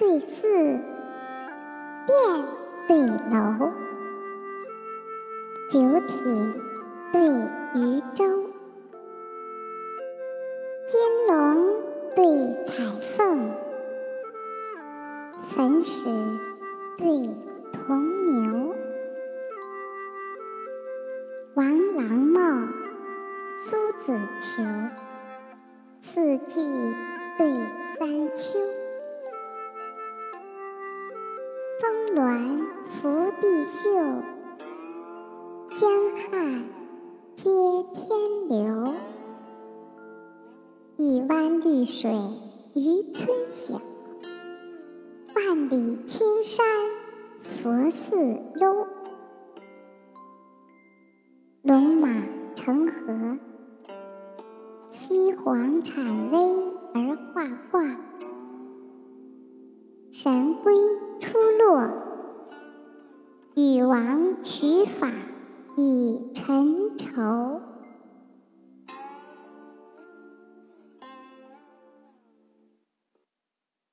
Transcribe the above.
对寺，殿对楼，九品对渔舟，金龙对彩凤，粉史对铜牛，王郎帽，苏子裘，四季对三秋。峰峦伏地秀，江汉接天流。一湾绿水渔村小，万里青山佛寺幽。龙马成河，西皇产威而画画。王取法，以成仇。